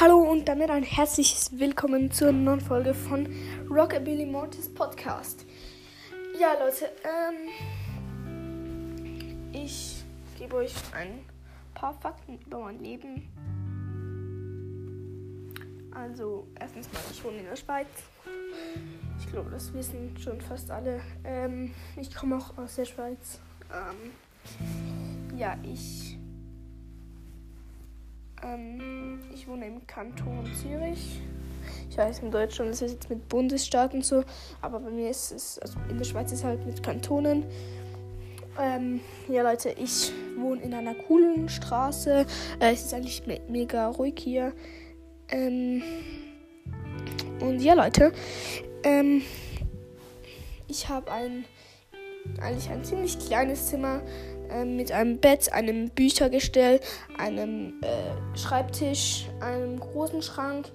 Hallo und damit ein herzliches Willkommen zur neuen Folge von Rockabilly Mortis Podcast. Ja, Leute, ähm, ich gebe euch ein paar Fakten über mein Leben. Also, erstens mal, ich wohne in der Schweiz. Ich glaube, das wissen schon fast alle. Ähm, ich komme auch aus der Schweiz. Ähm, ja, ich ähm, ich wohne im Kanton Zürich. Ich weiß, in Deutschland ist es jetzt mit Bundesstaaten so, aber bei mir ist es, also in der Schweiz ist es halt mit Kantonen. Ähm, ja, Leute, ich wohne in einer coolen Straße. Äh, es ist eigentlich me mega ruhig hier. Ähm, und ja, Leute, ähm, ich habe ein eigentlich ein ziemlich kleines Zimmer äh, mit einem Bett, einem Büchergestell, einem äh, Schreibtisch, einem großen Schrank,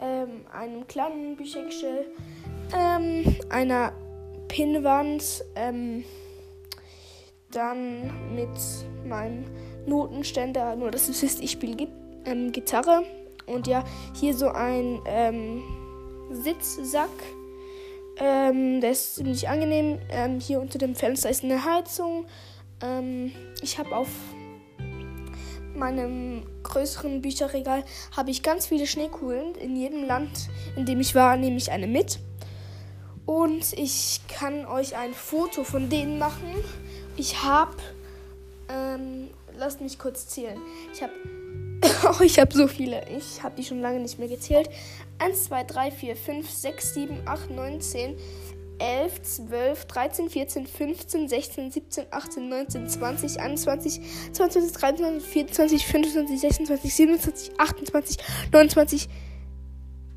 ähm, einem kleinen Büchergestell, ähm, einer Pinnwand, ähm, dann mit meinem Notenständer, nur dass du siehst, ich spiele ähm, Gitarre und ja, hier so ein ähm, Sitzsack ähm, der ist ziemlich angenehm. Ähm, hier unter dem Fenster ist eine Heizung. Ähm, ich habe auf meinem größeren Bücherregal habe ich ganz viele Schneekugeln. In jedem Land, in dem ich war, nehme ich eine mit. Und ich kann euch ein Foto von denen machen. Ich habe, ähm, lasst mich kurz zählen. Ich habe Oh, ich habe so viele. Ich habe die schon lange nicht mehr gezählt. 1, 2, 3, 4, 5, 6, 7, 8, 9, 10, 11, 12, 13, 14, 15, 16, 17, 18, 19, 20, 21, 22, 23, 24, 25, 26, 27, 28, 29,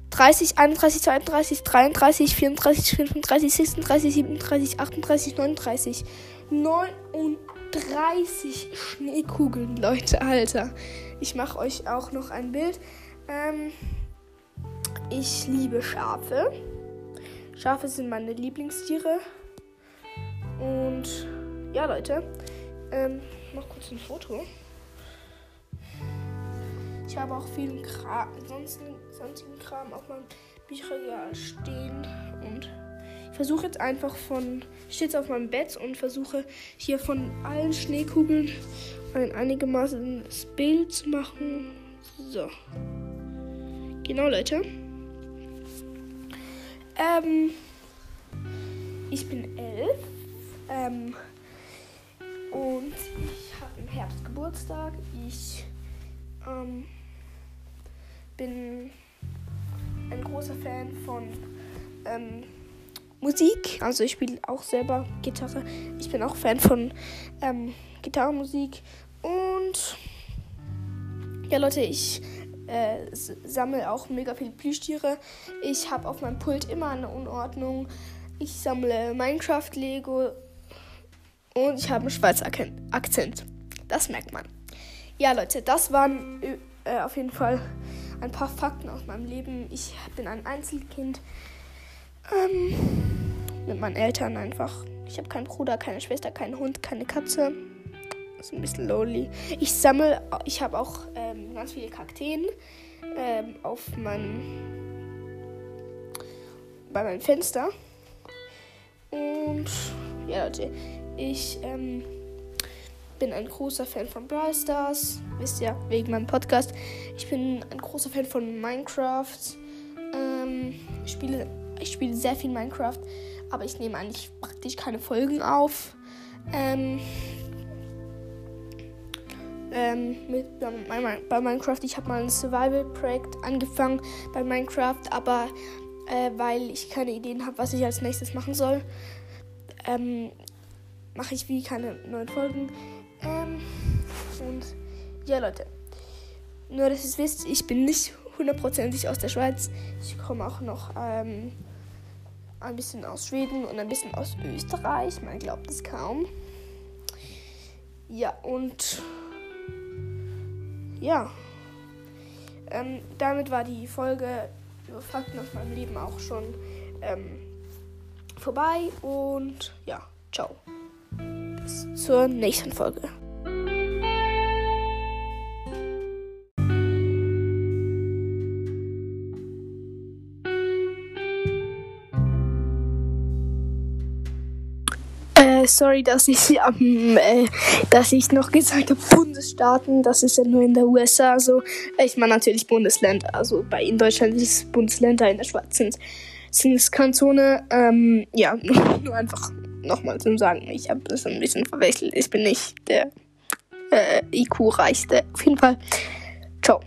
30, 31, 32, 33, 34, 35, 36, 37, 38, 39. 39 Schneekugeln, Leute, Alter. Ich mache euch auch noch ein Bild. Ähm, ich liebe Schafe. Schafe sind meine Lieblingstiere. Und ja, Leute, ähm, mach kurz ein Foto. Ich habe auch viel Kram, sonstigen, sonstigen Kram auf meinem Bücherregal stehen und ich versuche jetzt einfach von, ich stehe jetzt auf meinem Bett und versuche hier von allen Schneekugeln ein einigermaßen Bild zu machen. So. Genau, Leute. Ähm, ich bin elf. Ähm, und ich habe im Herbst Geburtstag. Ich ähm, bin ein großer Fan von ähm, Musik. Also ich spiele auch selber Gitarre. Ich bin auch Fan von ähm, Gitarrenmusik. Und ja, Leute, ich äh, sammle auch mega viele Plüschtiere. Ich habe auf meinem Pult immer eine Unordnung. Ich sammle Minecraft-Lego und ich habe einen Schweizer Akzent. Das merkt man. Ja, Leute, das waren äh, auf jeden Fall ein paar Fakten aus meinem Leben. Ich bin ein Einzelkind. Ähm, mit meinen Eltern einfach. Ich habe keinen Bruder, keine Schwester, keinen Hund, keine Katze. Ist ein bisschen lonely. Ich sammle, ich habe auch ähm, ganz viele Kakteen ähm, auf meinem, bei meinem Fenster. Und ja, Leute, ich ähm, bin ein großer Fan von Brawl Stars. Wisst ihr, wegen meinem Podcast. Ich bin ein großer Fan von Minecraft. Ähm, spiele ich spiele sehr viel Minecraft, aber ich nehme eigentlich praktisch keine Folgen auf. Ähm, ähm, mit, bei, bei, Minecraft, ich habe mal ein Survival-Projekt angefangen bei Minecraft, aber äh, weil ich keine Ideen habe, was ich als nächstes machen soll, ähm, mache ich wie keine neuen Folgen. Ähm, und ja, Leute, nur dass ihr es wisst, ich bin nicht hundertprozentig aus der Schweiz. Ich komme auch noch ähm, ein bisschen aus Schweden und ein bisschen aus Österreich. Man glaubt es kaum. Ja, und ja, ähm, damit war die Folge über Fakten aus meinem Leben auch schon ähm, vorbei. Und ja, ciao. Bis zur nächsten Folge. Äh, sorry, dass ich ähm, äh, dass ich noch gesagt habe Bundesstaaten. Das ist ja nur in der USA so. Ich meine natürlich Bundesländer. Also bei in Deutschland ist es Bundesländer, in der Schweiz sind, sind es Kantone. Ähm, ja, nur einfach nochmal zum Sagen. Ich habe das ein bisschen verwechselt. Ich bin nicht der äh, IQ-reichste. Auf jeden Fall. Ciao.